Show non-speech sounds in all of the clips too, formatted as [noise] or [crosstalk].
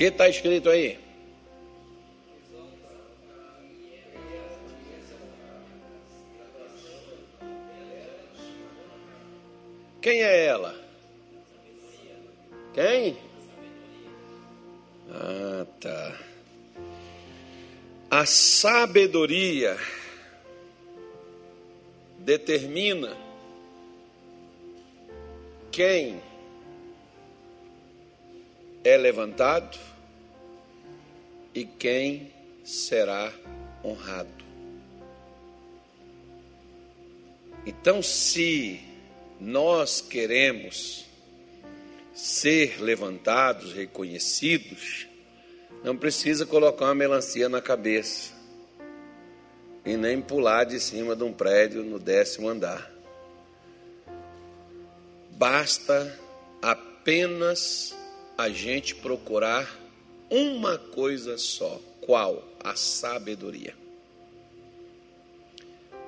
que está escrito aí? Quem é ela? Quem? Ah, tá. A sabedoria determina quem é levantado e quem será honrado. Então, se nós queremos ser levantados, reconhecidos, não precisa colocar uma melancia na cabeça e nem pular de cima de um prédio no décimo andar. Basta apenas a gente procurar uma coisa só. Qual? A sabedoria.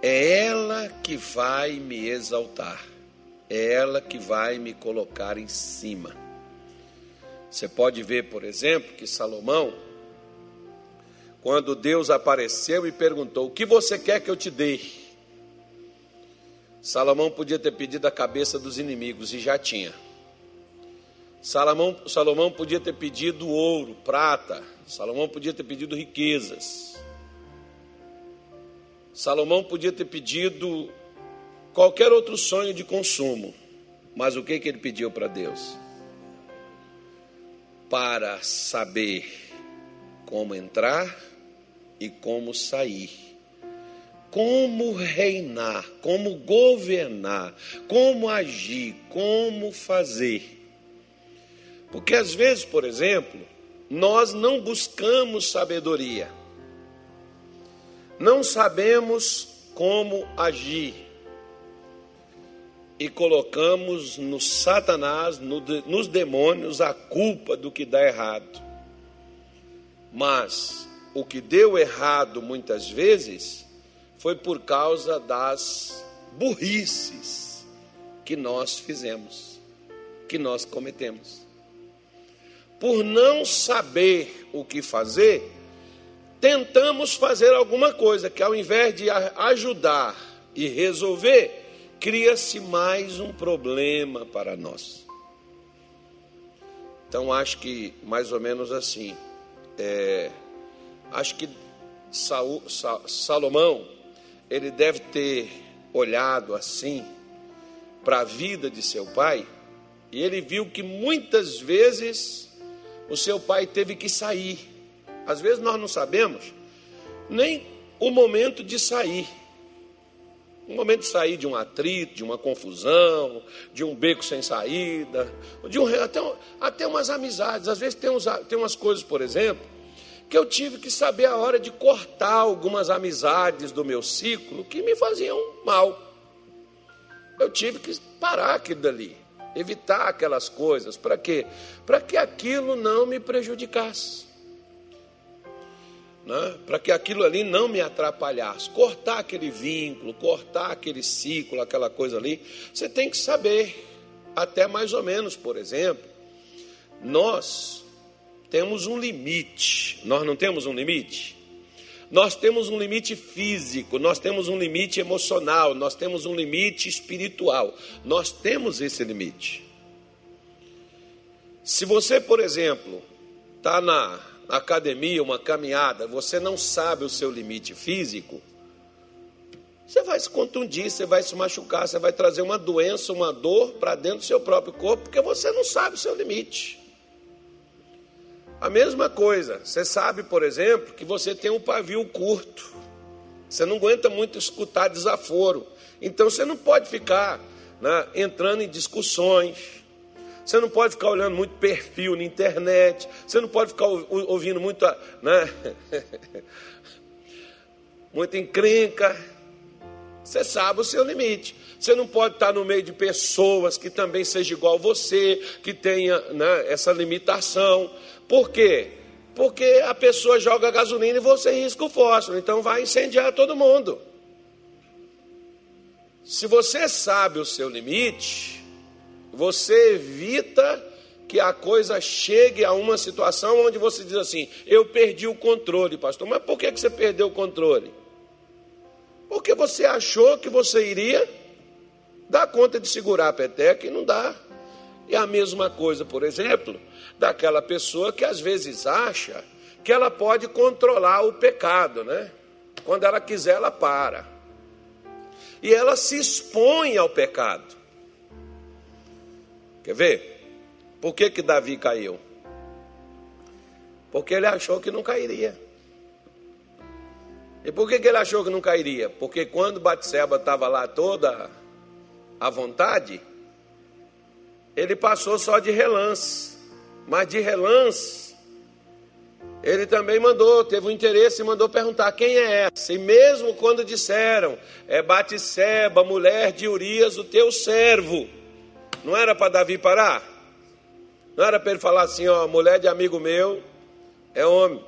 É ela que vai me exaltar. É ela que vai me colocar em cima. Você pode ver, por exemplo, que Salomão, quando Deus apareceu e perguntou: O que você quer que eu te dê? Salomão podia ter pedido a cabeça dos inimigos e já tinha. Salomão, Salomão podia ter pedido ouro, prata. Salomão podia ter pedido riquezas. Salomão podia ter pedido qualquer outro sonho de consumo. Mas o que, que ele pediu para Deus? Para saber como entrar e como sair como reinar, como governar, como agir, como fazer. Porque às vezes, por exemplo, nós não buscamos sabedoria, não sabemos como agir e colocamos no Satanás, no, nos demônios, a culpa do que dá errado. Mas o que deu errado muitas vezes foi por causa das burrices que nós fizemos, que nós cometemos. Por não saber o que fazer, tentamos fazer alguma coisa que, ao invés de ajudar e resolver, cria-se mais um problema para nós. Então, acho que mais ou menos assim. É, acho que Saul, Salomão ele deve ter olhado assim para a vida de seu pai e ele viu que muitas vezes o seu pai teve que sair. Às vezes nós não sabemos nem o momento de sair. O momento de sair de um atrito, de uma confusão, de um beco sem saída, de um, até, até umas amizades. Às vezes tem, uns, tem umas coisas, por exemplo, que eu tive que saber a hora de cortar algumas amizades do meu ciclo que me faziam mal. Eu tive que parar aquilo dali, evitar aquelas coisas. Para quê? Para que aquilo não me prejudicasse. Né? Para que aquilo ali não me atrapalhasse. Cortar aquele vínculo, cortar aquele ciclo, aquela coisa ali. Você tem que saber, até mais ou menos, por exemplo, nós temos um limite. Nós não temos um limite? Nós temos um limite físico, nós temos um limite emocional, nós temos um limite espiritual. Nós temos esse limite. Se você, por exemplo, está na academia, uma caminhada, você não sabe o seu limite físico, você vai se contundir, você vai se machucar, você vai trazer uma doença, uma dor para dentro do seu próprio corpo, porque você não sabe o seu limite. A mesma coisa, você sabe, por exemplo, que você tem um pavio curto. Você não aguenta muito escutar desaforo. Então você não pode ficar né, entrando em discussões. Você não pode ficar olhando muito perfil na internet. Você não pode ficar ouvindo muita, né, [laughs] muita encrenca. Você sabe o seu limite. Você não pode estar no meio de pessoas que também seja igual a você, que tenha né, essa limitação. Por quê? Porque a pessoa joga gasolina e você risca o fósforo, então vai incendiar todo mundo. Se você sabe o seu limite, você evita que a coisa chegue a uma situação onde você diz assim: eu perdi o controle, pastor. Mas por que você perdeu o controle? Porque você achou que você iria dar conta de segurar a peteca e não dá. É a mesma coisa, por exemplo, daquela pessoa que às vezes acha que ela pode controlar o pecado, né? Quando ela quiser, ela para. E ela se expõe ao pecado. Quer ver? Por que, que Davi caiu? Porque ele achou que não cairia. E por que, que ele achou que não cairia? Porque quando Batseba estava lá toda à vontade, ele passou só de relance. Mas de relance, ele também mandou, teve um interesse e mandou perguntar quem é essa. E mesmo quando disseram, é Batseba, mulher de Urias, o teu servo. Não era para Davi parar? Não era para ele falar assim, ó, mulher de amigo meu é homem.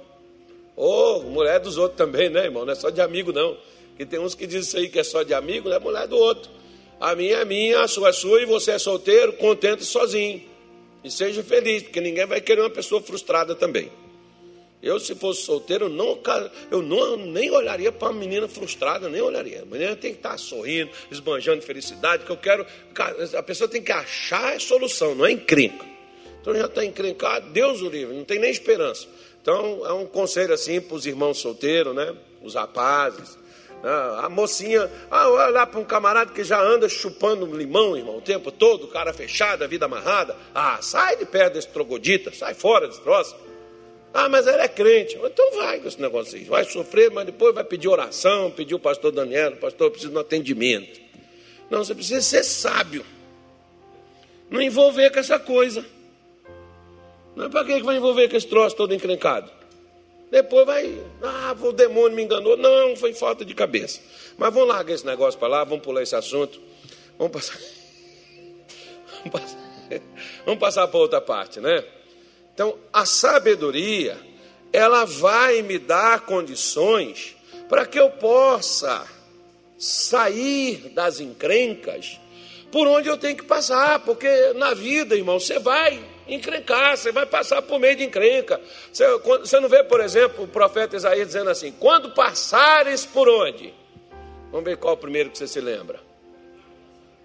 Ou mulher dos outros também, né, irmão? Não é só de amigo, não. Que tem uns que dizem isso aí que é só de amigo, não é mulher do outro. A minha é minha, a sua é sua, e você é solteiro, contente sozinho. E seja feliz, porque ninguém vai querer uma pessoa frustrada também. Eu, se fosse solteiro, não, eu não, nem olharia para uma menina frustrada, nem olharia. A menina tem que estar sorrindo, esbanjando felicidade, que eu quero. A pessoa tem que achar a solução, não é encrenca. Então já está encrencado, Deus o livre, não tem nem esperança. Então, é um conselho assim para os irmãos solteiros, né? Os rapazes. Né? A mocinha, ah, olha lá para um camarada que já anda chupando limão, irmão, o tempo todo, cara fechado, a vida amarrada. Ah, sai de perto desse trogodita, sai fora desse troço. Ah, mas ele é crente. Então vai com esse negócio. Vai sofrer, mas depois vai pedir oração, pedir o pastor Daniel, pastor, eu preciso de um atendimento. Não, você precisa ser sábio. Não envolver com essa coisa. Não é para que vai envolver com esse troço todo encrencado? Depois vai, ah, o demônio me enganou. Não, foi falta de cabeça. Mas vamos largar esse negócio para lá, vamos pular esse assunto. Vamos passar. [laughs] Vamos passar, [laughs] vamos passar para outra parte, né? Então, a sabedoria, ela vai me dar condições para que eu possa sair das encrencas por onde eu tenho que passar, porque na vida, irmão, você vai encrencar, você vai passar por meio de encrenca. Você, você não vê, por exemplo, o profeta Isaías dizendo assim: quando passares por onde? Vamos ver qual o primeiro que você se lembra.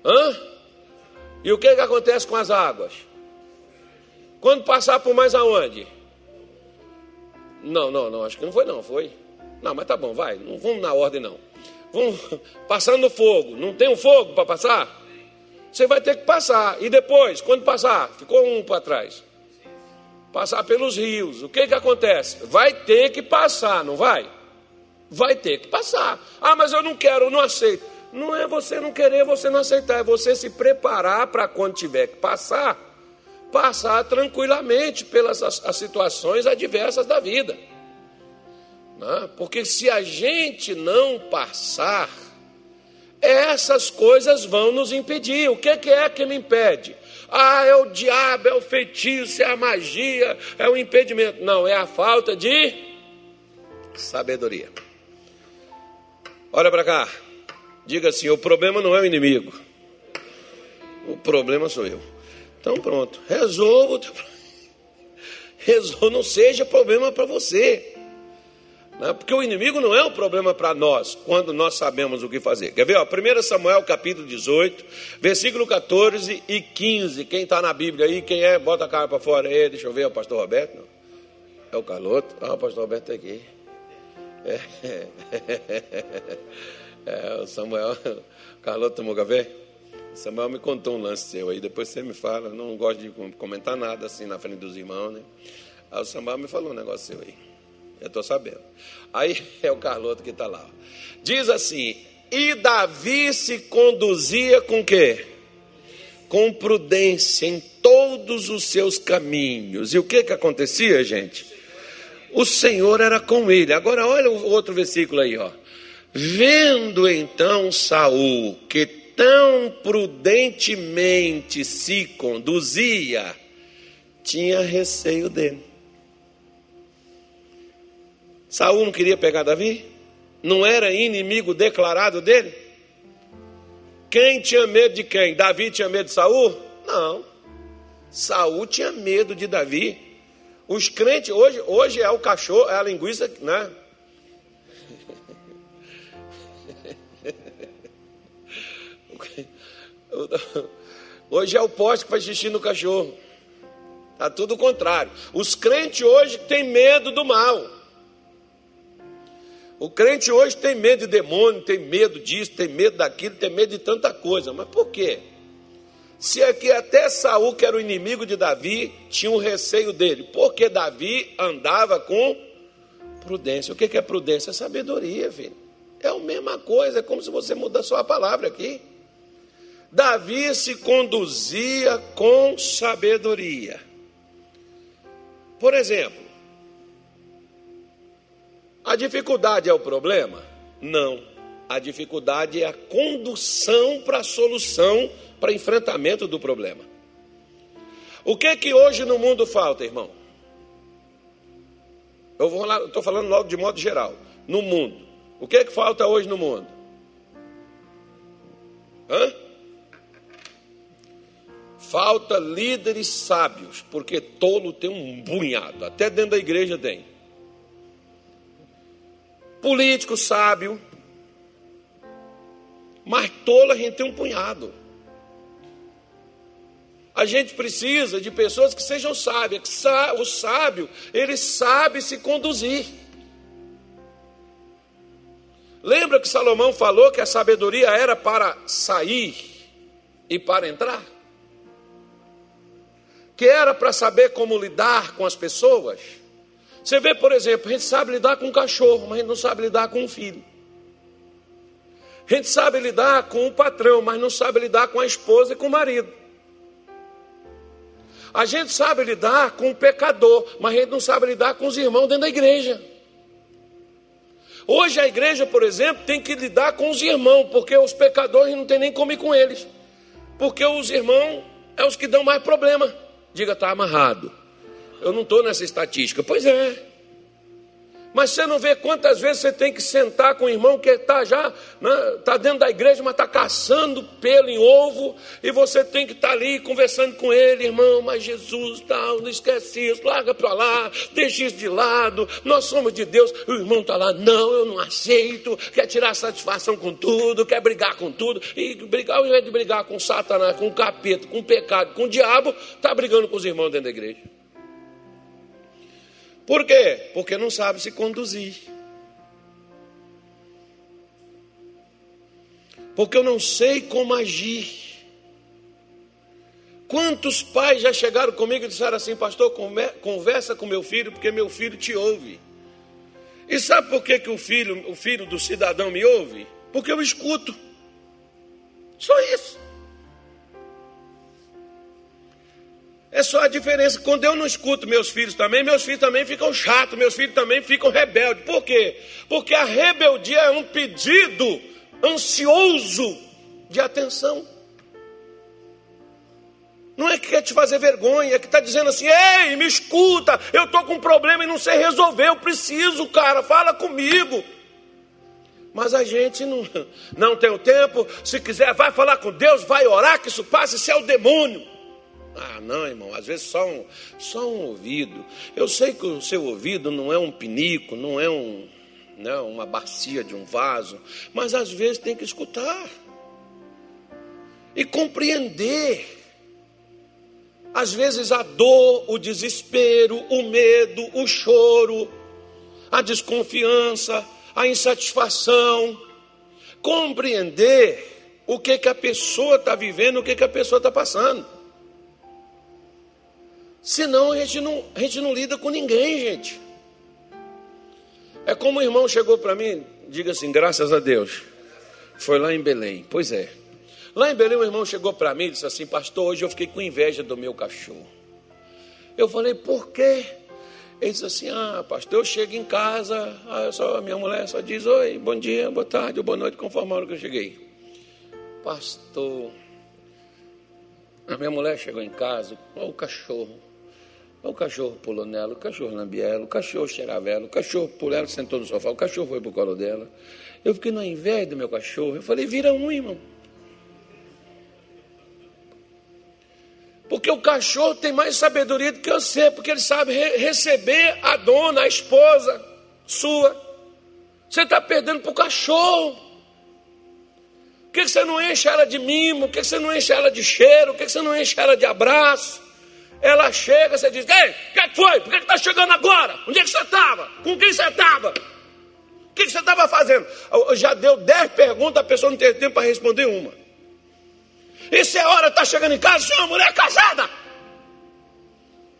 Hã? E o que, que acontece com as águas? Quando passar por mais aonde? Não, não, não, acho que não foi não, foi. Não, mas tá bom, vai, não vamos na ordem não. Vamos [laughs] passando fogo. Não tem um fogo para passar? Você vai ter que passar. E depois, quando passar, ficou um para trás. Passar pelos rios. O que que acontece? Vai ter que passar, não vai? Vai ter que passar. Ah, mas eu não quero, eu não aceito. Não é você não querer, você não aceitar, é você se preparar para quando tiver que passar, passar tranquilamente pelas as, as situações adversas da vida. Né? Porque se a gente não passar, essas coisas vão nos impedir. O que é que me impede? Ah, é o diabo, é o feitiço, é a magia, é o impedimento. Não, é a falta de sabedoria. Olha para cá. Diga assim: o problema não é o inimigo. O problema sou eu. Então pronto, resolva o teu [laughs] problema. Resolva, não seja problema para você. Né? Porque o inimigo não é um problema para nós, quando nós sabemos o que fazer. Quer ver? Ó, 1 Samuel capítulo 18, versículo 14 e 15. Quem está na Bíblia aí, quem é, bota a cara para fora aí. Deixa eu ver, é o pastor Roberto. É o Carloto. Ah, o pastor Roberto está aqui. É. [laughs] é, o Samuel, [laughs] o Carloto tomou café? Samuel me contou um lance seu aí, depois você me fala. Não gosto de comentar nada assim na frente dos irmãos, né? Aí o Samuel me falou um negócio seu aí. Eu estou sabendo. Aí [laughs] é o Carloto que está lá. Diz assim: e Davi se conduzia com quê? Com prudência em todos os seus caminhos. E o que que acontecia, gente? O Senhor era com ele. Agora olha o outro versículo aí, ó. Vendo então Saul que tão prudentemente se conduzia, tinha receio dele. Saul não queria pegar Davi? Não era inimigo declarado dele? Quem tinha medo de quem? Davi tinha medo de Saul? Não. Saul tinha medo de Davi. Os crentes hoje, hoje é o cachorro, é a linguiça, né? [laughs] Hoje é o poste que faz xixi no cachorro. Está tudo o contrário. Os crentes hoje têm medo do mal. O crente hoje tem medo de demônio, tem medo disso, tem medo daquilo, tem medo de tanta coisa. Mas por quê? Se é que até Saul, que era o inimigo de Davi, tinha um receio dele. Porque Davi andava com prudência. O que é prudência? É sabedoria, filho. É a mesma coisa, é como se você muda só a palavra aqui. Davi se conduzia com sabedoria. Por exemplo, a dificuldade é o problema? Não. A dificuldade é a condução para a solução, para enfrentamento do problema. O que é que hoje no mundo falta, irmão? Eu vou lá, estou falando logo de modo geral. No mundo. O que é que falta hoje no mundo? Hã? Falta líderes sábios, porque tolo tem um punhado, até dentro da igreja tem. Político sábio, mas tolo a gente tem um punhado. A gente precisa de pessoas que sejam sábias. O sábio, ele sabe se conduzir. Lembra que Salomão falou que a sabedoria era para sair e para entrar? que era para saber como lidar com as pessoas. Você vê, por exemplo, a gente sabe lidar com um cachorro, mas a gente não sabe lidar com um filho. A gente sabe lidar com o patrão, mas não sabe lidar com a esposa e com o marido. A gente sabe lidar com o pecador, mas a gente não sabe lidar com os irmãos dentro da igreja. Hoje a igreja, por exemplo, tem que lidar com os irmãos, porque os pecadores não tem nem como ir com eles. Porque os irmãos é os que dão mais problema. Diga, está amarrado. Eu não estou nessa estatística. Pois é. Mas você não vê quantas vezes você tem que sentar com o irmão que está já, está né, dentro da igreja, mas está caçando pelo em ovo, e você tem que estar tá ali conversando com ele, irmão, mas Jesus, tal, não esquece isso, larga para lá, deixa isso de lado, nós somos de Deus. O irmão está lá, não, eu não aceito, quer tirar satisfação com tudo, quer brigar com tudo, e brigar, ao invés de brigar com Satanás, com o capeta, com o pecado, com o diabo, está brigando com os irmãos dentro da igreja. Por quê? Porque não sabe se conduzir. Porque eu não sei como agir. Quantos pais já chegaram comigo e disseram assim, pastor, conversa com meu filho, porque meu filho te ouve. E sabe por que, que o filho, o filho do cidadão me ouve? Porque eu escuto. Só isso. É só a diferença. Quando eu não escuto meus filhos também, meus filhos também ficam chatos, meus filhos também ficam rebeldes. Por quê? Porque a rebeldia é um pedido ansioso de atenção. Não é que quer te fazer vergonha, é que está dizendo assim: ei, me escuta, eu estou com um problema e não sei resolver, eu preciso, cara, fala comigo. Mas a gente não, não tem o tempo, se quiser, vai falar com Deus, vai orar, que isso passe, isso é o demônio. Ah, não, irmão, às vezes só um, só um ouvido. Eu sei que o seu ouvido não é um pinico, não é um, né, uma bacia de um vaso, mas às vezes tem que escutar e compreender. Às vezes a dor, o desespero, o medo, o choro, a desconfiança, a insatisfação, compreender o que, que a pessoa está vivendo, o que, que a pessoa está passando. Senão a gente não, a gente não lida com ninguém, gente. É como o irmão chegou para mim, diga assim, graças a Deus. Foi lá em Belém. Pois é. Lá em Belém o irmão chegou para mim e disse assim, pastor, hoje eu fiquei com inveja do meu cachorro. Eu falei, por quê? Ele disse assim, ah, pastor, eu chego em casa, ah, só, a minha mulher só diz, oi, bom dia, boa tarde, boa noite, conforme a hora que eu cheguei. Pastor, a minha mulher chegou em casa, olha o cachorro. O cachorro pulou nela, o cachorro lambia ela, o cachorro cheirava ela, o cachorro pulou ela, sentou no sofá, o cachorro foi pro colo dela. Eu fiquei no inveja do meu cachorro. Eu falei, vira um, irmão. Porque Porque o cachorro tem mais sabedoria do que você, porque ele sabe re receber a dona, a esposa sua. Você está perdendo para o cachorro. Por que você não enche ela de mimo? Por que você não enche ela de cheiro? Por que você não enche ela de abraço? Ela chega, você diz: Ei, o que foi? Por que está chegando agora? Onde é que você estava? Com quem você estava? O que você estava fazendo? Já deu dez perguntas, a pessoa não tem tempo para responder uma. E se é hora, está chegando em casa, senhor, mulher casada.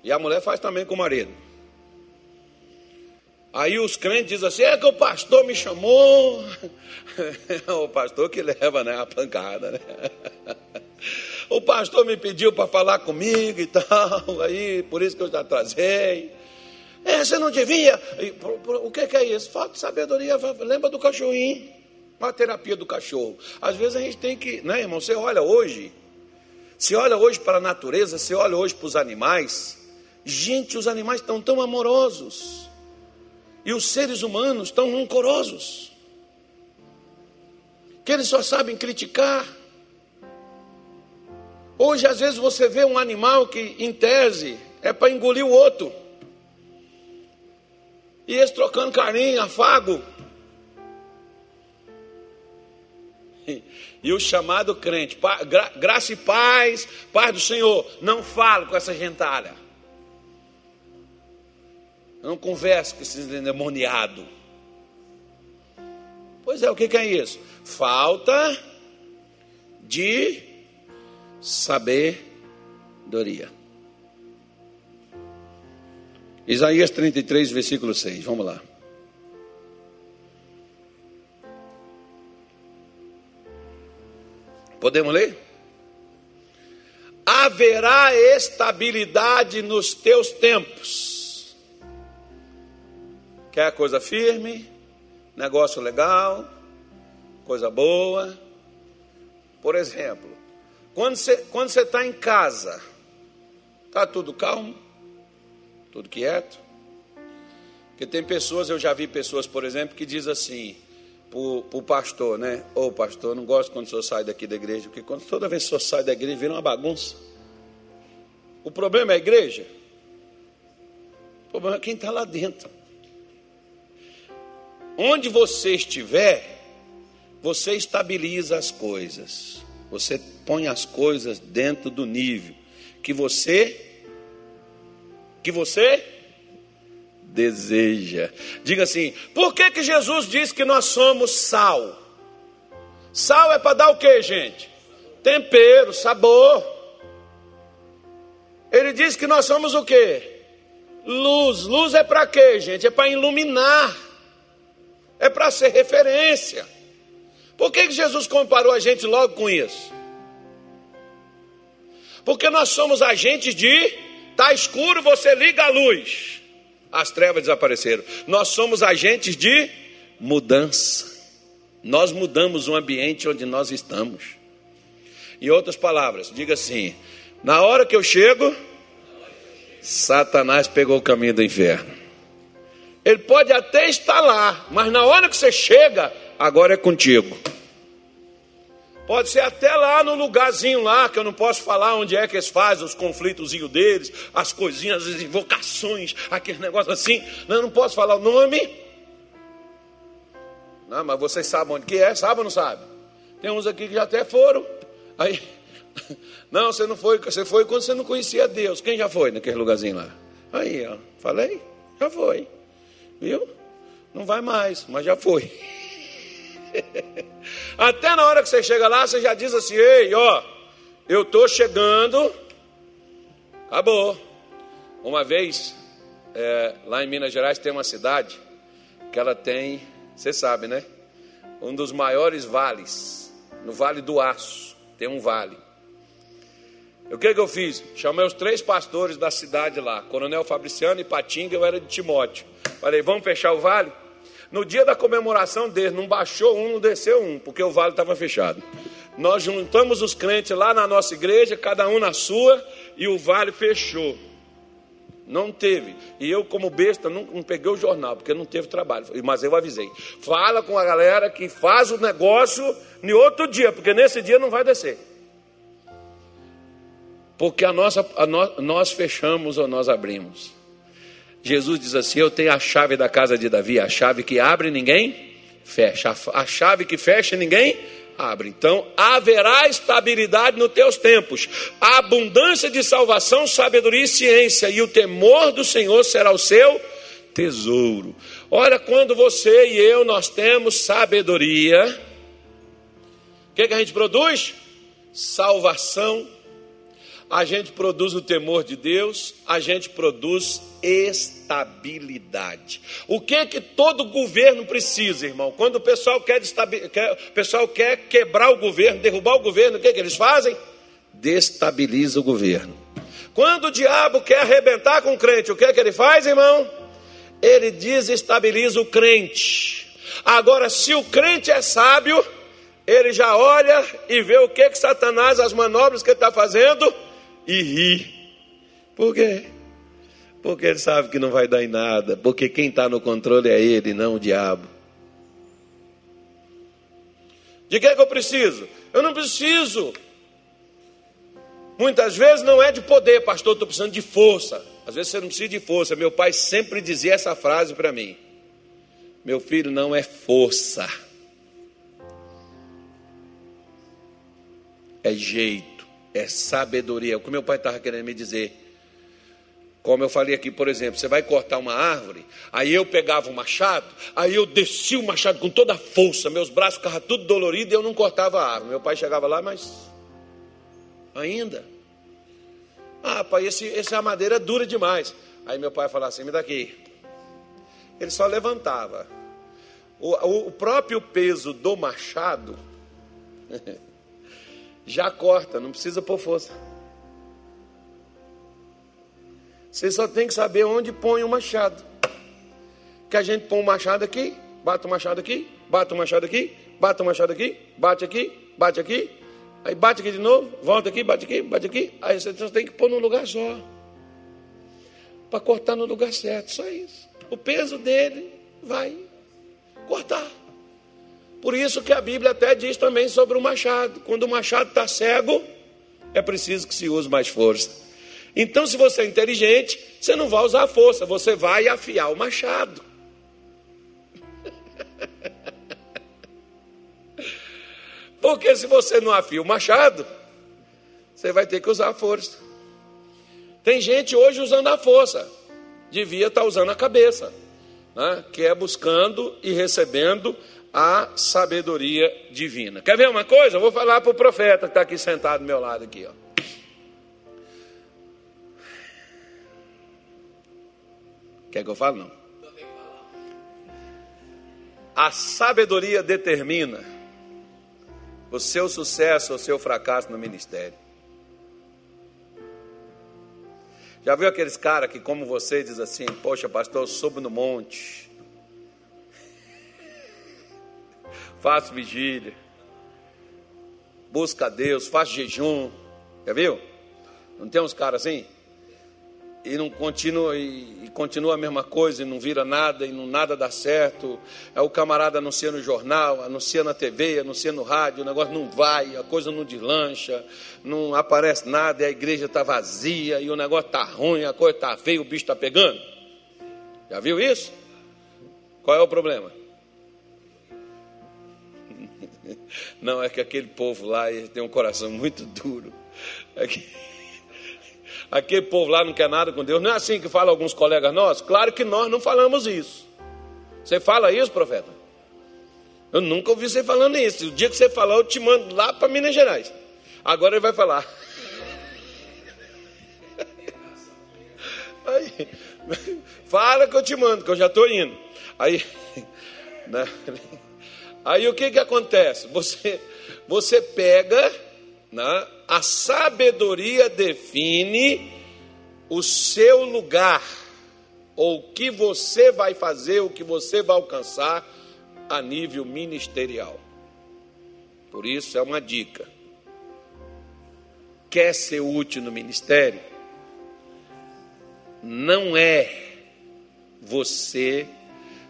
E a mulher faz também com o marido. Aí os crentes dizem assim: é que o pastor me chamou. [laughs] o pastor que leva né, a pancada, né? [laughs] O pastor me pediu para falar comigo e tal, [laughs] aí por isso que eu já trazei. É, você não devia. O que é isso? Falta de sabedoria. Lembra do cachorrinho? Uma terapia do cachorro. Às vezes a gente tem que, né, irmão? Você olha hoje, você olha hoje para a natureza, você olha hoje para os animais. Gente, os animais estão tão amorosos. E os seres humanos estão rancorosos. Que eles só sabem criticar. Hoje, às vezes, você vê um animal que, em tese, é para engolir o outro. E eles trocando carinho, afago. E o chamado crente, gra, graça e paz, paz do Senhor, não falo com essa gentalha. Não converso com esses endemoniados. Pois é, o que, que é isso? Falta de sabedoria. Isaías 33, versículo 6. Vamos lá. Podemos ler? Haverá estabilidade nos teus tempos. Quer coisa firme, negócio legal, coisa boa. Por exemplo, quando você quando você está em casa, está tudo calmo, tudo quieto. Porque tem pessoas, eu já vi pessoas, por exemplo, que diz assim, para o pastor, né? Ô oh, pastor, não gosto quando o senhor sai daqui da igreja, porque quando toda vez que o senhor sai da igreja vira uma bagunça. O problema é a igreja? O problema é quem está lá dentro. Onde você estiver, você estabiliza as coisas. Você põe as coisas dentro do nível que você que você deseja. Diga assim: por que, que Jesus disse que nós somos sal? Sal é para dar o que, gente? Tempero, sabor. Ele diz que nós somos o que? Luz. Luz é para quê, gente? É para iluminar. É para ser referência. Por que, Jesus comparou a gente logo com isso? Porque nós somos agentes de tá escuro, você liga a luz as trevas desapareceram. Nós somos agentes de mudança. Nós mudamos o ambiente onde nós estamos. Em outras palavras, diga assim: na hora que eu chego, Satanás pegou o caminho do inferno. Ele pode até estar lá, mas na hora que você chega, agora é contigo. Pode ser até lá no lugarzinho lá, que eu não posso falar onde é que eles fazem os conflitos deles, as coisinhas, as invocações, aquele negócio assim. Não, eu não posso falar o nome. Não, mas vocês sabem onde que é, sabe ou não sabe? Tem uns aqui que já até foram. Aí, [laughs] não, você não foi, você foi quando você não conhecia Deus. Quem já foi naquele lugarzinho lá? Aí, ó, falei, já foi. Viu? Não vai mais, mas já foi. [laughs] Até na hora que você chega lá, você já diz assim: ei, ó, eu estou chegando. Acabou. Uma vez, é, lá em Minas Gerais, tem uma cidade que ela tem, você sabe, né? Um dos maiores vales, no Vale do Aço, tem um vale. O que, que eu fiz? Chamei os três pastores da cidade lá, Coronel Fabriciano e Patinga, eu era de Timóteo. Falei, vamos fechar o vale? No dia da comemoração dele, não baixou um, não desceu um, porque o vale estava fechado. Nós juntamos os crentes lá na nossa igreja, cada um na sua, e o vale fechou. Não teve. E eu, como besta, não, não, peguei o jornal, porque não teve trabalho. Mas eu avisei. Fala com a galera que faz o negócio em outro dia, porque nesse dia não vai descer. Porque a nossa, a no, nós fechamos ou nós abrimos. Jesus diz assim: Eu tenho a chave da casa de Davi, a chave que abre ninguém fecha, a chave que fecha ninguém abre. Então haverá estabilidade nos teus tempos, a abundância de salvação, sabedoria e ciência, e o temor do Senhor será o seu tesouro. Olha, quando você e eu nós temos sabedoria, o que, que a gente produz? Salvação a gente produz o temor de Deus, a gente produz estabilidade. O que é que todo governo precisa, irmão? Quando o pessoal quer, quer, o pessoal quer quebrar o governo, derrubar o governo, o que, é que eles fazem? Destabiliza o governo. Quando o diabo quer arrebentar com o crente, o que é que ele faz, irmão? Ele desestabiliza o crente. Agora, se o crente é sábio, ele já olha e vê o que que Satanás, as manobras que ele está fazendo, e ri. Por quê? Porque ele sabe que não vai dar em nada. Porque quem está no controle é ele, não o diabo. De que, é que eu preciso? Eu não preciso. Muitas vezes não é de poder, pastor, estou precisando de força. Às vezes você não precisa de força. Meu pai sempre dizia essa frase para mim: Meu filho, não é força, é jeito é sabedoria. O que meu pai estava querendo me dizer. Como eu falei aqui, por exemplo, você vai cortar uma árvore, aí eu pegava o machado, aí eu descia o machado com toda a força, meus braços ficavam tudo doloridos e eu não cortava a árvore. Meu pai chegava lá, mas ainda. Ah, pai, esse, essa madeira é dura demais. Aí meu pai falava assim: me daqui. Ele só levantava. O, o próprio peso do machado [laughs] já corta, não precisa pôr força. Você só tem que saber onde põe o machado. Que a gente põe o machado aqui, bate o machado aqui, bate o machado aqui, bate o machado aqui, bate aqui, bate aqui, aí bate aqui de novo, volta aqui, bate aqui, bate aqui. Aí você só tem que pôr num lugar só. Para cortar no lugar certo, só isso. O peso dele vai cortar. Por isso que a Bíblia até diz também sobre o machado. Quando o machado está cego, é preciso que se use mais força. Então, se você é inteligente, você não vai usar força, você vai afiar o machado. [laughs] Porque se você não afia o machado, você vai ter que usar a força. Tem gente hoje usando a força, devia estar tá usando a cabeça, né? que é buscando e recebendo a sabedoria divina. Quer ver uma coisa? Eu vou falar para o profeta que está aqui sentado do meu lado aqui, ó. Quer que eu fale? Não. A sabedoria determina o seu sucesso ou o seu fracasso no ministério. Já viu aqueles caras que, como você, diz assim: Poxa, pastor, eu subo no monte, faço vigília, busca a Deus, faço jejum. Já viu? Não tem uns caras assim? E não continua, e, e, continua a mesma coisa, e não vira nada, e não nada dá certo. É o camarada anuncia no jornal, anuncia na TV, anuncia no rádio, o negócio não vai, a coisa não deslancha, não aparece nada, e a igreja está vazia, e o negócio está ruim, a coisa está feia, o bicho está pegando. Já viu isso? Qual é o problema? [laughs] Não, é que aquele povo lá tem um coração muito duro. [laughs] Aquele povo lá não quer nada com Deus. Não é assim que falam alguns colegas nossos? Claro que nós não falamos isso. Você fala isso, profeta? Eu nunca ouvi você falando isso. O dia que você falar, eu te mando lá para Minas Gerais. Agora ele vai falar. [laughs] Aí, fala que eu te mando, que eu já estou indo. Aí, né? Aí o que, que acontece? Você, você pega, né, a sabedoria define o seu lugar, ou o que você vai fazer, o que você vai alcançar a nível ministerial. Por isso é uma dica. Quer ser útil no ministério? Não é você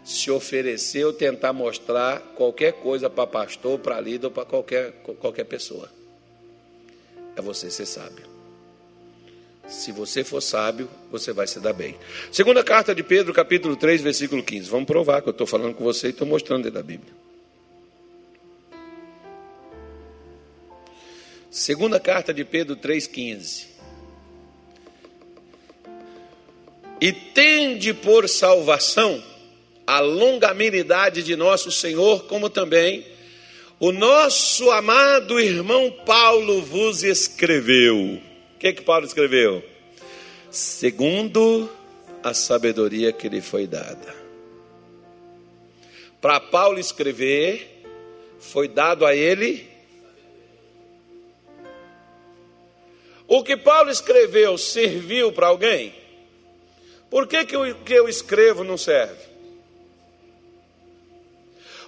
se oferecer ou tentar mostrar qualquer coisa para pastor, para líder ou para qualquer, qualquer pessoa. É você ser sábio. Se você for sábio, você vai se dar bem. Segunda carta de Pedro, capítulo 3, versículo 15. Vamos provar que eu estou falando com você e estou mostrando dentro da Bíblia. Segunda carta de Pedro 3,15. E tende por salvação a longanimidade de nosso Senhor, como também o nosso amado irmão Paulo vos escreveu. O que, que Paulo escreveu? Segundo a sabedoria que lhe foi dada. Para Paulo escrever, foi dado a ele. O que Paulo escreveu serviu para alguém? Por que, que o que eu escrevo não serve?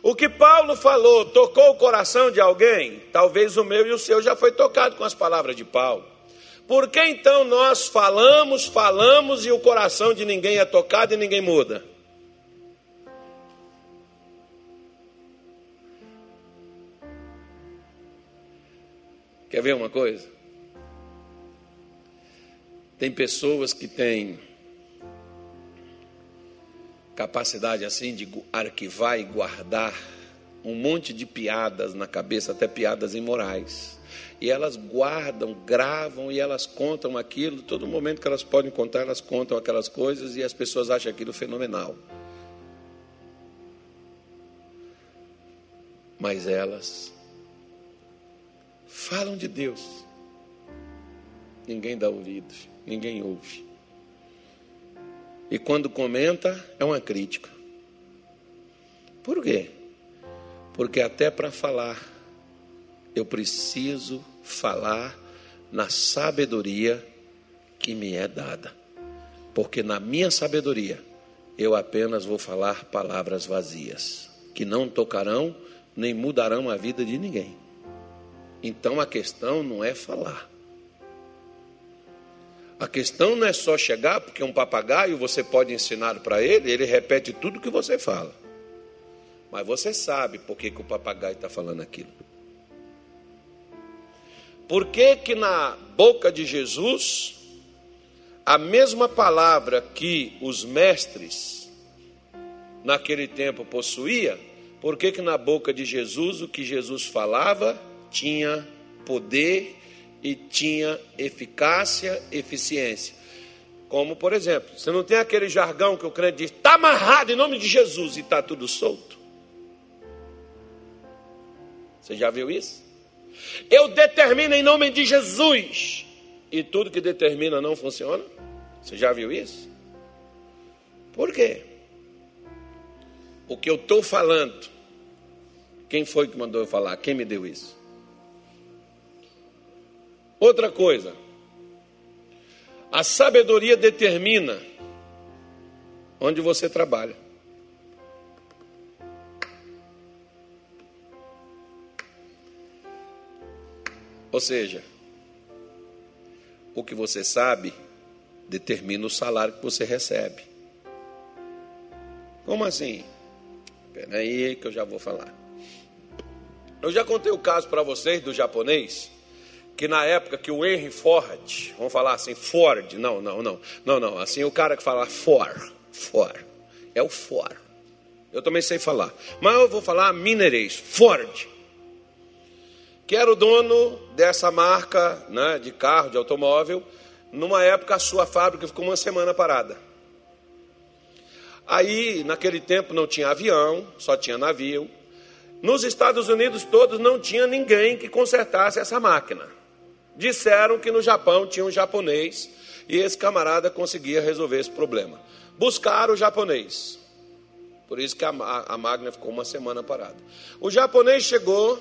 O que Paulo falou tocou o coração de alguém? Talvez o meu e o seu já foi tocado com as palavras de Paulo. Por que então nós falamos, falamos e o coração de ninguém é tocado e ninguém muda? Quer ver uma coisa? Tem pessoas que têm capacidade assim de arquivar e guardar um monte de piadas na cabeça, até piadas imorais. E elas guardam, gravam e elas contam aquilo, todo momento que elas podem contar, elas contam aquelas coisas e as pessoas acham aquilo fenomenal. Mas elas falam de Deus. Ninguém dá ouvido, ninguém ouve. E quando comenta, é uma crítica. Por quê? Porque até para falar, eu preciso falar na sabedoria que me é dada. Porque na minha sabedoria, eu apenas vou falar palavras vazias, que não tocarão nem mudarão a vida de ninguém. Então a questão não é falar. A questão não é só chegar, porque um papagaio você pode ensinar para ele, ele repete tudo que você fala. Mas você sabe por que, que o papagaio está falando aquilo. Por que, que na boca de Jesus, a mesma palavra que os mestres naquele tempo possuía, por que, que na boca de Jesus o que Jesus falava tinha poder e tinha eficácia, eficiência. Como, por exemplo, você não tem aquele jargão que o crente diz, está amarrado em nome de Jesus e está tudo solto. Você já viu isso? Eu determino em nome de Jesus e tudo que determina não funciona. Você já viu isso? Por quê? O que eu estou falando, quem foi que mandou eu falar? Quem me deu isso? Outra coisa, a sabedoria determina onde você trabalha. Ou seja, o que você sabe determina o salário que você recebe. Como assim? Espera aí que eu já vou falar. Eu já contei o caso para vocês do japonês que na época que o Henry Ford, vamos falar assim, Ford, não, não, não, não, não, assim o cara que fala Ford, Ford, é o Ford. Eu também sei falar, mas eu vou falar mineirês, Ford, que era o dono dessa marca né, de carro, de automóvel, numa época a sua fábrica ficou uma semana parada. Aí, naquele tempo não tinha avião, só tinha navio. Nos Estados Unidos todos não tinha ninguém que consertasse essa máquina. Disseram que no Japão tinha um japonês e esse camarada conseguia resolver esse problema. Buscaram o japonês. Por isso que a, a, a máquina ficou uma semana parada. O japonês chegou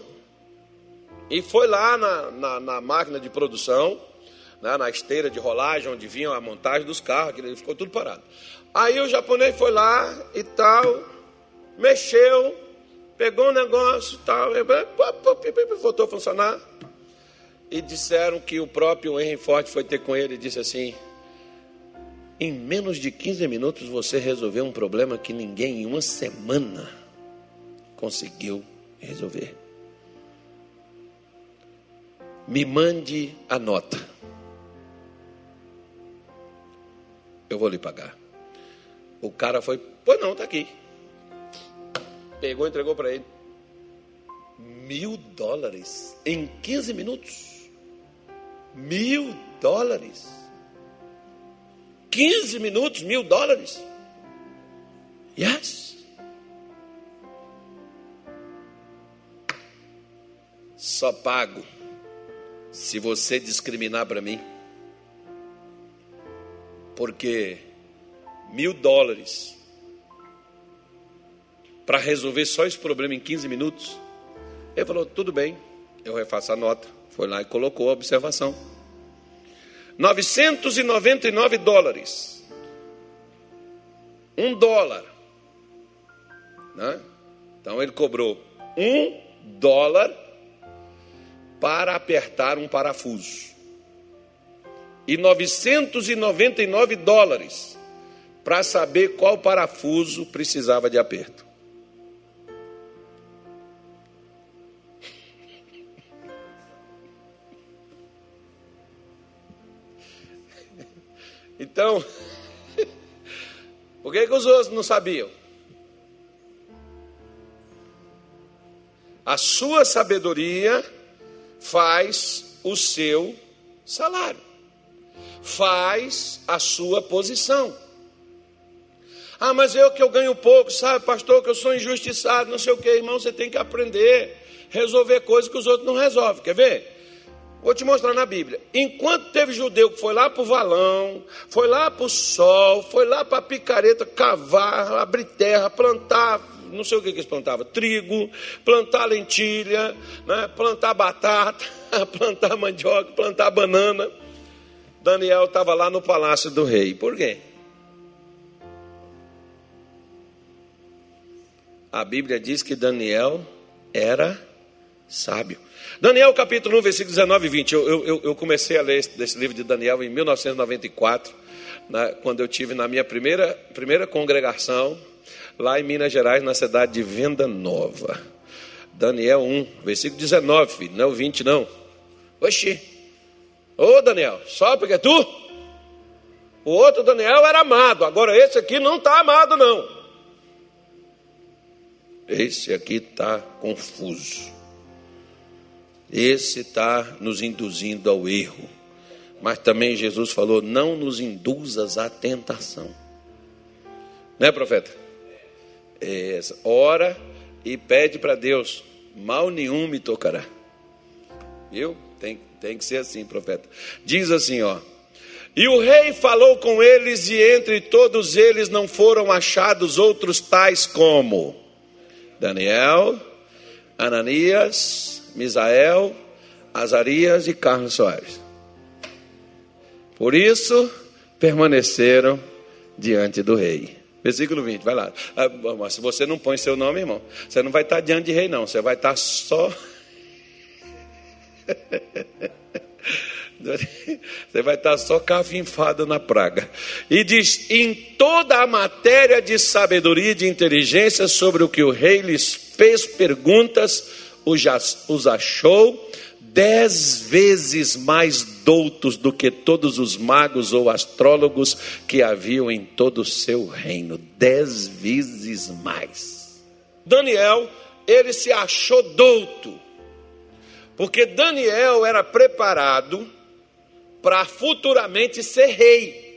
e foi lá na, na, na máquina de produção, né, na esteira de rolagem, onde vinha a montagem dos carros, aquilo ficou tudo parado. Aí o japonês foi lá e tal, mexeu, pegou um negócio e tal, voltou a funcionar e disseram que o próprio Henry Ford foi ter com ele e disse assim: em menos de 15 minutos você resolveu um problema que ninguém em uma semana conseguiu resolver. Me mande a nota. eu vou lhe pagar. O cara foi, pois não, está aqui. Pegou, entregou para ele. Mil dólares em 15 minutos. Mil dólares. 15 minutos, mil dólares. Yes. Só pago se você discriminar para mim. Porque mil dólares para resolver só esse problema em 15 minutos. Ele falou: tudo bem, eu refaço a nota. Foi lá e colocou a observação. 999 dólares. Um dólar. Né? Então ele cobrou um dólar para apertar um parafuso. E 999 dólares para saber qual parafuso precisava de aperto. Então, [laughs] por que, que os outros não sabiam? A sua sabedoria faz o seu salário, faz a sua posição. Ah, mas eu que eu ganho pouco, sabe, pastor, que eu sou injustiçado, não sei o que, irmão, você tem que aprender, resolver coisas que os outros não resolvem. Quer ver? Vou te mostrar na Bíblia. Enquanto teve judeu que foi lá para o valão, foi lá para o sol, foi lá para a picareta cavar, abrir terra, plantar, não sei o que, que eles plantavam, trigo, plantar lentilha, né, plantar batata, [laughs] plantar mandioca, plantar banana. Daniel estava lá no palácio do rei. Por quê? A Bíblia diz que Daniel era sábio. Daniel capítulo 1, versículo 19 e 20. Eu, eu, eu comecei a ler esse, livro de Daniel em 1994, né, quando eu tive na minha primeira, primeira congregação, lá em Minas Gerais, na cidade de Venda Nova. Daniel 1, versículo 19, filho, não é o 20 não. Oxi. Ô Daniel, só porque é tu? O outro Daniel era amado, agora esse aqui não está amado não. Esse aqui está confuso. Esse está nos induzindo ao erro. Mas também Jesus falou: não nos induzas à tentação. Né, profeta? É, ora e pede para Deus: mal nenhum me tocará. Viu? Tem, tem que ser assim, profeta. Diz assim, ó. E o rei falou com eles, e entre todos eles não foram achados outros tais como Daniel, Ananias, Misael, Azarias e Carlos Soares. Por isso permaneceram diante do rei. Versículo 20, vai lá. Ah, se você não põe seu nome, irmão, você não vai estar diante de rei, não. Você vai estar só. [laughs] Você vai estar só cafinfado na praga. E diz: em toda a matéria de sabedoria e de inteligência sobre o que o rei lhes fez perguntas, os achou dez vezes mais doutos do que todos os magos ou astrólogos que haviam em todo o seu reino. Dez vezes mais. Daniel, ele se achou douto, porque Daniel era preparado para futuramente ser rei.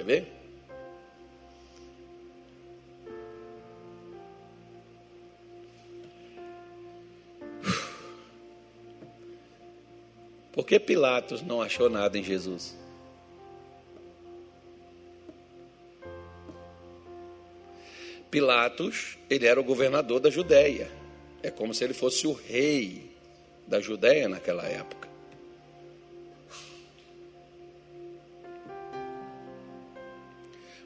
Quer ver? Por que Pilatos não achou nada em Jesus? Pilatos, ele era o governador da Judéia. É como se ele fosse o rei da Judéia naquela época.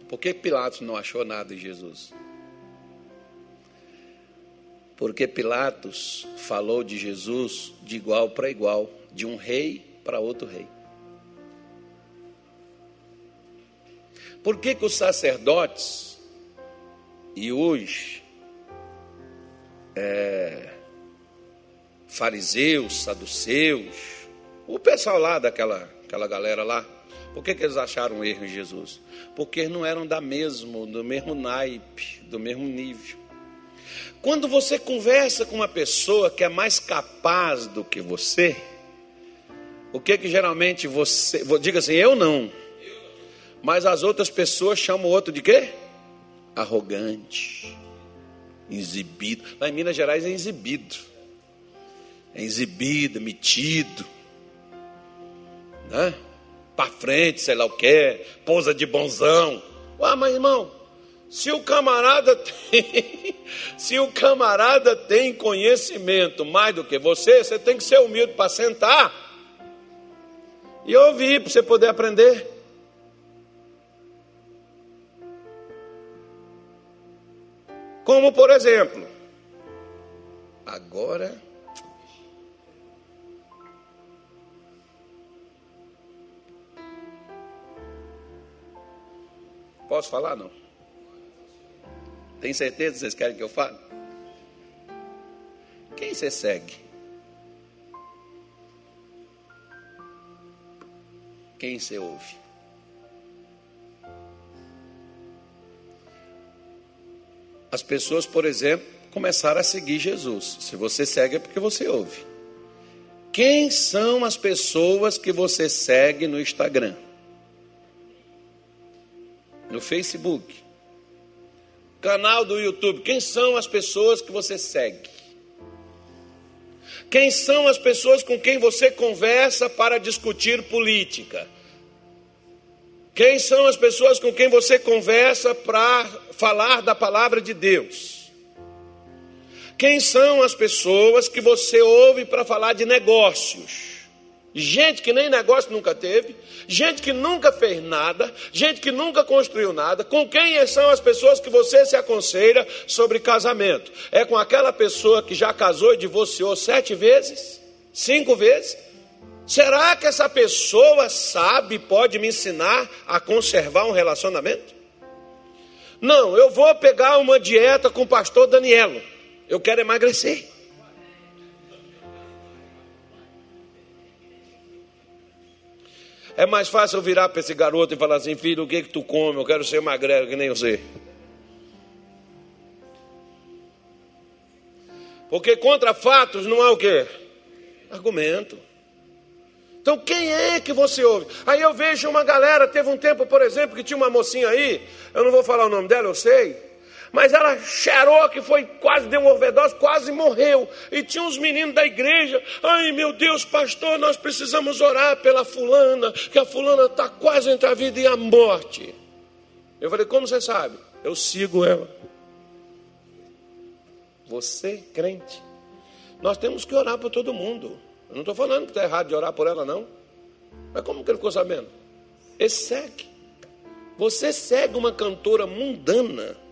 Por que Pilatos não achou nada em Jesus? Porque Pilatos falou de Jesus de igual para igual, de um rei para outro rei. Por que, que os sacerdotes e os é, fariseus, saduceus, o pessoal lá daquela aquela galera lá. Por que, que eles acharam erro em Jesus? Porque não eram da mesmo, do mesmo naipe, do mesmo nível. Quando você conversa com uma pessoa que é mais capaz do que você, o que que geralmente você, diga assim, eu não. Mas as outras pessoas chamam o outro de quê? Arrogante, exibido. Lá em Minas Gerais é exibido. É exibido, metido. Né? Para frente, sei lá o que, pousa de bonzão. Ah, mas irmão, se o camarada [laughs] tem, se o camarada tem conhecimento mais do que você, você tem que ser humilde para sentar e ouvir para você poder aprender. Como por exemplo, agora Posso falar não? Tem certeza que vocês querem que eu fale? Quem você segue? Quem você ouve? As pessoas, por exemplo, começaram a seguir Jesus. Se você segue é porque você ouve. Quem são as pessoas que você segue no Instagram? Facebook? Canal do YouTube. Quem são as pessoas que você segue? Quem são as pessoas com quem você conversa para discutir política? Quem são as pessoas com quem você conversa para falar da palavra de Deus? Quem são as pessoas que você ouve para falar de negócios? Gente que nem negócio nunca teve, gente que nunca fez nada, gente que nunca construiu nada. Com quem são as pessoas que você se aconselha sobre casamento? É com aquela pessoa que já casou e divorciou sete vezes? Cinco vezes? Será que essa pessoa sabe, pode me ensinar a conservar um relacionamento? Não, eu vou pegar uma dieta com o pastor Danielo. Eu quero emagrecer. É mais fácil eu virar para esse garoto e falar assim: filho, o que, que tu come? Eu quero ser magrelo que nem você. Porque contra fatos não há o quê? Argumento. Então quem é que você ouve? Aí eu vejo uma galera, teve um tempo, por exemplo, que tinha uma mocinha aí, eu não vou falar o nome dela, eu sei, mas ela cheirou que foi, quase deu uma overdose, quase morreu. E tinha uns meninos da igreja, ai meu Deus, pastor, nós precisamos orar pela fulana, que a fulana está quase entre a vida e a morte. Eu falei, como você sabe? Eu sigo ela. Você, crente, nós temos que orar por todo mundo. Eu não estou falando que está errado de orar por ela, não. Mas como que ele ficou sabendo? Ele segue. Você segue uma cantora mundana.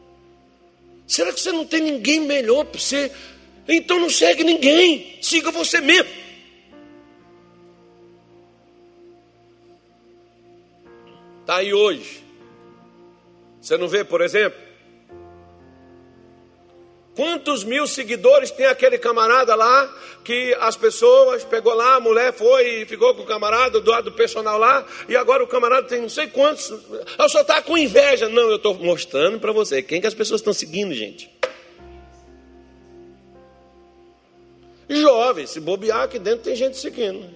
Será que você não tem ninguém melhor para você? Então não segue ninguém. Siga você mesmo. Está aí hoje. Você não vê, por exemplo, Quantos mil seguidores tem aquele camarada lá que as pessoas pegou lá, a mulher foi e ficou com o camarada do lado do personal lá, e agora o camarada tem não sei quantos. Eu só está com inveja. Não, eu estou mostrando para você quem que as pessoas estão seguindo, gente. Jovem, se bobear aqui dentro tem gente seguindo.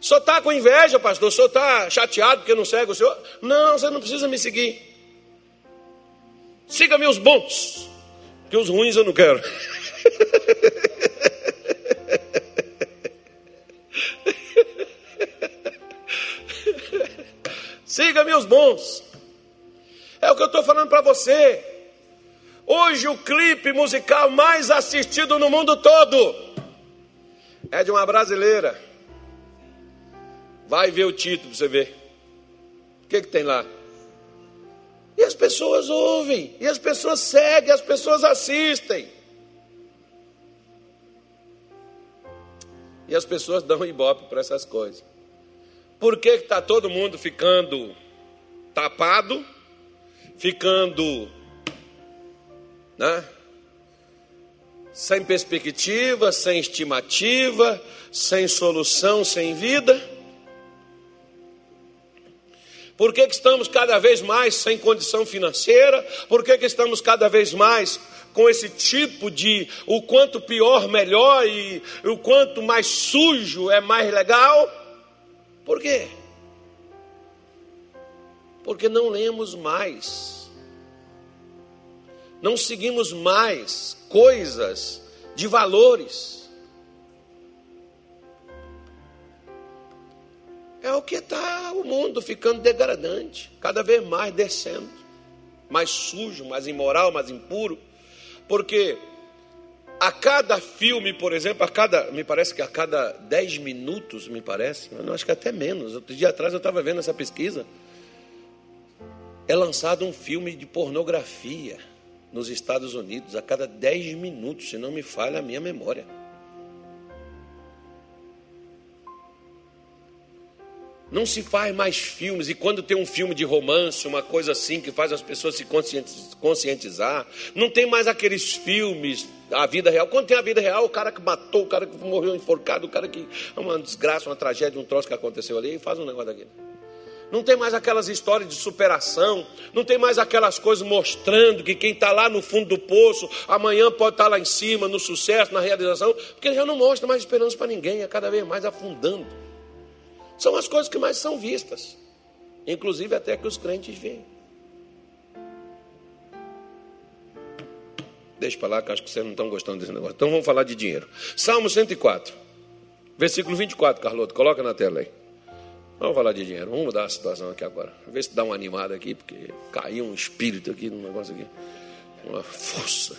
Só está com inveja, pastor? Só está chateado porque não segue o senhor? Não, você não precisa me seguir. Siga-me os bons, que os ruins eu não quero. [laughs] Siga-me os bons. É o que eu estou falando para você. Hoje o clipe musical mais assistido no mundo todo é de uma brasileira. Vai ver o título para você ver. O que, que tem lá? E as pessoas ouvem, e as pessoas seguem, as pessoas assistem. E as pessoas dão ibope para essas coisas. Por que está todo mundo ficando tapado, ficando né, sem perspectiva, sem estimativa, sem solução, sem vida? Por que, que estamos cada vez mais sem condição financeira? Por que, que estamos cada vez mais com esse tipo de o quanto pior, melhor e o quanto mais sujo é mais legal? Por quê? Porque não lemos mais, não seguimos mais coisas de valores. É o que está o mundo ficando degradante, cada vez mais descendo, mais sujo, mais imoral, mais impuro, porque a cada filme, por exemplo, a cada, me parece que a cada 10 minutos, me parece, eu acho que até menos. Outro dia atrás eu estava vendo essa pesquisa. É lançado um filme de pornografia nos Estados Unidos a cada 10 minutos, se não me falha a minha memória. Não se faz mais filmes, e quando tem um filme de romance, uma coisa assim que faz as pessoas se conscientizar, não tem mais aqueles filmes da vida real. Quando tem a vida real, o cara que matou, o cara que morreu enforcado, o cara que. É uma desgraça, uma tragédia, um troço que aconteceu ali, e faz um negócio daquele. Não tem mais aquelas histórias de superação, não tem mais aquelas coisas mostrando que quem está lá no fundo do poço, amanhã pode estar tá lá em cima, no sucesso, na realização, porque já não mostra mais esperança para ninguém, é cada vez mais afundando. São as coisas que mais são vistas, inclusive até que os crentes veem. Deixa para lá, que acho que vocês não estão gostando desse negócio. Então vamos falar de dinheiro. Salmo 104, versículo 24, Carloto, coloca na tela aí. Vamos falar de dinheiro. Vamos mudar a situação aqui agora. Ver se dá uma animada aqui, porque caiu um espírito aqui no negócio aqui. Uma força.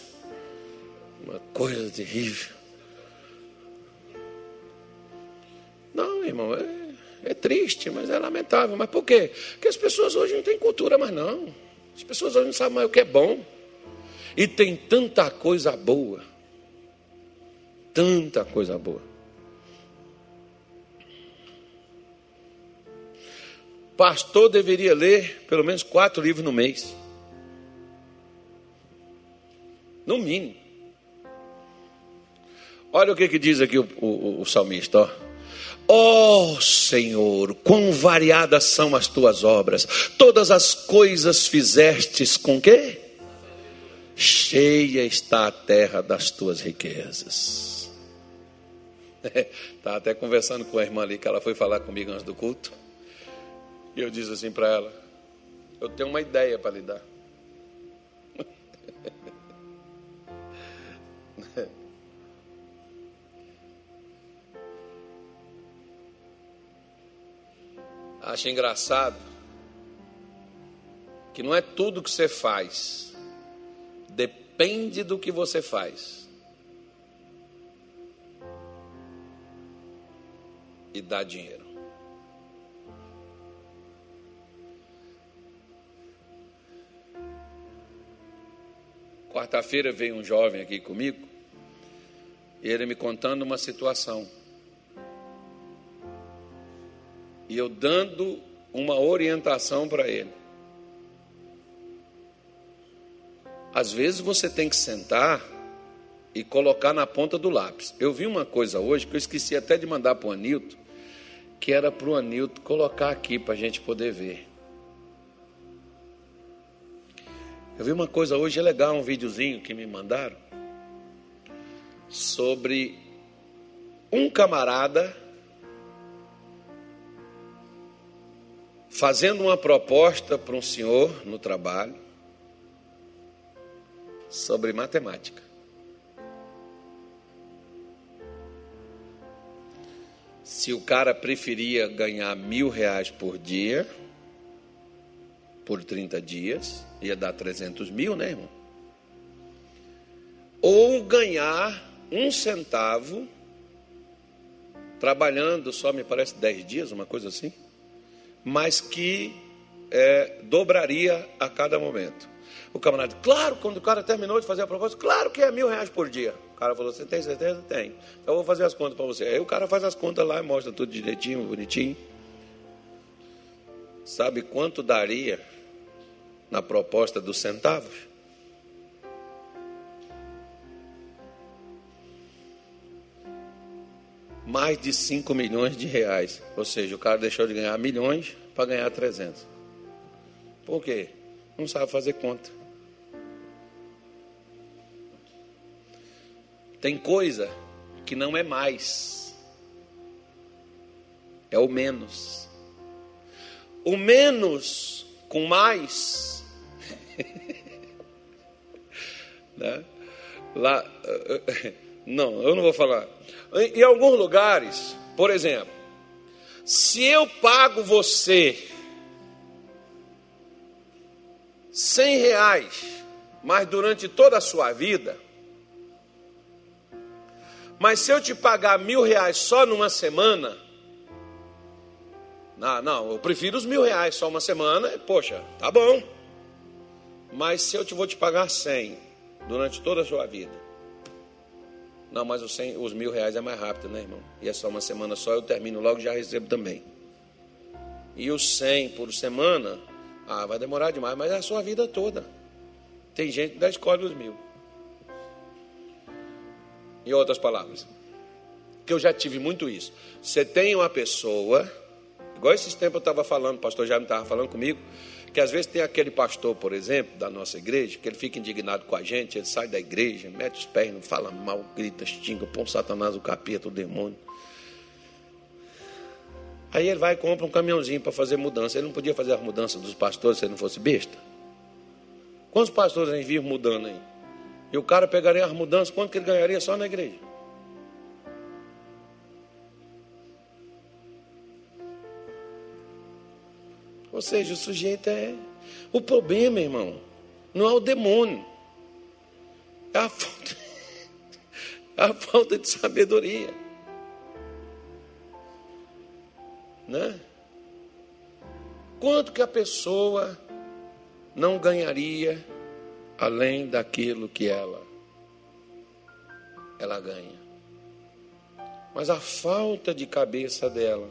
Uma coisa terrível. Não, irmão, é, é triste, mas é lamentável. Mas por quê? Porque as pessoas hoje não têm cultura mais, não. As pessoas hoje não sabem mais o que é bom. E tem tanta coisa boa. Tanta coisa boa. pastor deveria ler pelo menos quatro livros no mês. No mínimo. Olha o que, que diz aqui o, o, o salmista. Ó oh, Senhor, quão variadas são as tuas obras. Todas as coisas fizestes com quê? Cheia está a terra das tuas riquezas. [laughs] Estava até conversando com a irmã ali, que ela foi falar comigo antes do culto. E eu disse assim para ela: Eu tenho uma ideia para lhe dar. [laughs] [laughs] Acho engraçado que não é tudo que você faz, depende do que você faz. E dá dinheiro. Quarta-feira veio um jovem aqui comigo, e ele me contando uma situação. E eu dando uma orientação para ele. Às vezes você tem que sentar e colocar na ponta do lápis. Eu vi uma coisa hoje que eu esqueci até de mandar para o Anilton, que era para o Anilton colocar aqui para a gente poder ver. Eu vi uma coisa hoje, é legal, um videozinho que me mandaram sobre um camarada fazendo uma proposta para um senhor no trabalho sobre matemática. Se o cara preferia ganhar mil reais por dia, por 30 dias, ia dar 300 mil, né, irmão? Ou ganhar um centavo, trabalhando só, me parece, 10 dias, uma coisa assim, mas que é, dobraria a cada momento. O camarada, claro, quando o cara terminou de fazer a proposta, claro que é mil reais por dia. O cara falou, você tem certeza? Tem. Então eu vou fazer as contas para você. Aí o cara faz as contas lá e mostra tudo direitinho, bonitinho. Sabe quanto daria na proposta dos centavos? Mais de 5 milhões de reais. Ou seja, o cara deixou de ganhar milhões para ganhar 300. Por quê? Não sabe fazer conta. Tem coisa que não é mais, é o menos. O menos com mais. [laughs] né? Lá, [laughs] não, eu não vou falar. Em, em alguns lugares, por exemplo, se eu pago você cem reais, mas durante toda a sua vida, mas se eu te pagar mil reais só numa semana, não, não, eu prefiro os mil reais só uma semana, poxa, tá bom. Mas se eu te vou te pagar cem durante toda a sua vida, não, mas os, 100, os mil reais é mais rápido, né, irmão? E é só uma semana só, eu termino logo e já recebo também. E os 100 por semana, ah, vai demorar demais, mas é a sua vida toda. Tem gente que dá escolhe os mil. Em outras palavras, que eu já tive muito isso. Você tem uma pessoa, igual esses tempos eu estava falando, o pastor já me estava falando comigo, que às vezes tem aquele pastor, por exemplo, da nossa igreja, que ele fica indignado com a gente, ele sai da igreja, mete os pés, não fala mal, grita, xinga, põe Satanás, o capeta, o demônio. Aí ele vai e compra um caminhãozinho para fazer mudança. Ele não podia fazer as mudanças dos pastores se ele não fosse besta? Quantos pastores a gente mudando aí? E o cara pegaria as mudanças, quanto que ele ganharia só na igreja? Ou seja, o sujeito é. O problema, irmão, não é o demônio, é a falta, [laughs] é a falta de sabedoria. Né? Quanto que a pessoa não ganharia além daquilo que ela ela ganha? Mas a falta de cabeça dela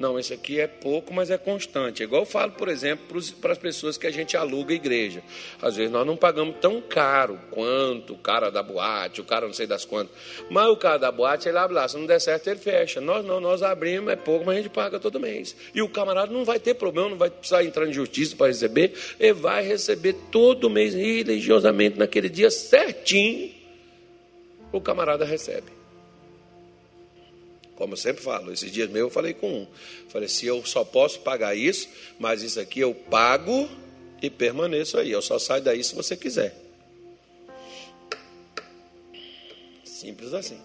não, esse aqui é pouco, mas é constante. É igual eu falo, por exemplo, para as pessoas que a gente aluga a igreja. Às vezes nós não pagamos tão caro quanto o cara da boate, o cara não sei das quantas. Mas o cara da boate, ele abre lá, se não der certo, ele fecha. Nós não, nós abrimos, é pouco, mas a gente paga todo mês. E o camarada não vai ter problema, não vai precisar entrar em justiça para receber, ele vai receber todo mês religiosamente, naquele dia certinho, o camarada recebe. Como eu sempre falo, esses dias meus eu falei com um. Falei, se eu só posso pagar isso, mas isso aqui eu pago e permaneço aí. Eu só saio daí se você quiser. Simples assim.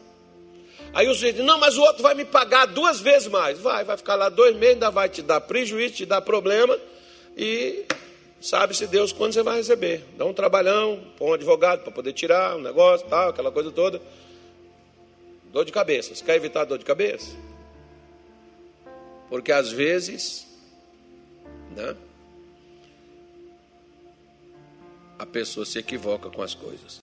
Aí o sujeito, não, mas o outro vai me pagar duas vezes mais. Vai, vai ficar lá dois meses, ainda vai te dar prejuízo, te dar problema. E sabe-se Deus quando você vai receber. Dá um trabalhão, põe um advogado para poder tirar um negócio, tal, aquela coisa toda. Dor de cabeça. Você quer evitar dor de cabeça? Porque às vezes, né? A pessoa se equivoca com as coisas.